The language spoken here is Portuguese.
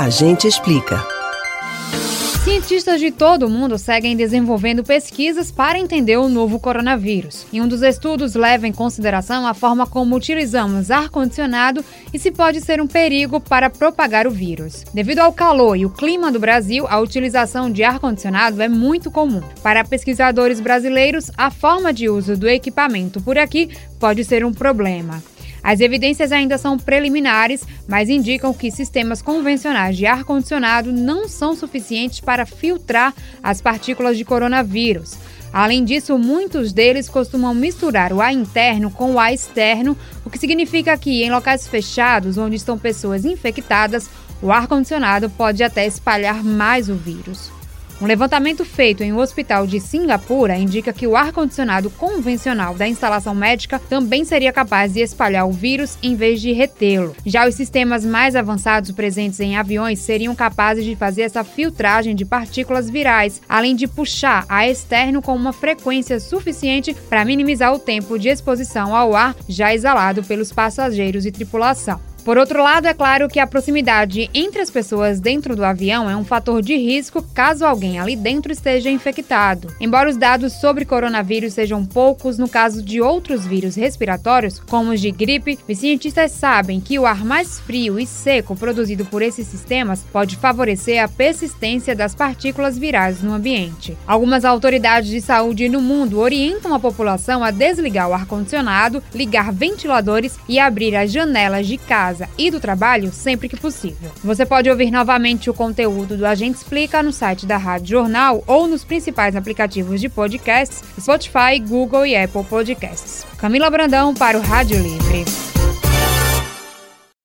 A gente explica. Cientistas de todo o mundo seguem desenvolvendo pesquisas para entender o novo coronavírus. E um dos estudos leva em consideração a forma como utilizamos ar-condicionado e se pode ser um perigo para propagar o vírus. Devido ao calor e o clima do Brasil, a utilização de ar-condicionado é muito comum. Para pesquisadores brasileiros, a forma de uso do equipamento por aqui pode ser um problema. As evidências ainda são preliminares, mas indicam que sistemas convencionais de ar-condicionado não são suficientes para filtrar as partículas de coronavírus. Além disso, muitos deles costumam misturar o ar interno com o ar externo, o que significa que em locais fechados, onde estão pessoas infectadas, o ar-condicionado pode até espalhar mais o vírus. Um levantamento feito em um hospital de Singapura indica que o ar-condicionado convencional da instalação médica também seria capaz de espalhar o vírus em vez de retê-lo. Já os sistemas mais avançados presentes em aviões seriam capazes de fazer essa filtragem de partículas virais, além de puxar ar externo com uma frequência suficiente para minimizar o tempo de exposição ao ar já exalado pelos passageiros e tripulação. Por outro lado, é claro que a proximidade entre as pessoas dentro do avião é um fator de risco caso alguém ali dentro esteja infectado. Embora os dados sobre coronavírus sejam poucos no caso de outros vírus respiratórios, como os de gripe, os cientistas sabem que o ar mais frio e seco produzido por esses sistemas pode favorecer a persistência das partículas virais no ambiente. Algumas autoridades de saúde no mundo orientam a população a desligar o ar-condicionado, ligar ventiladores e abrir as janelas de casa casa e do trabalho sempre que possível. Você pode ouvir novamente o conteúdo do Agente Explica no site da Rádio Jornal ou nos principais aplicativos de podcasts Spotify, Google e Apple Podcasts. Camila Brandão para o Rádio Livre.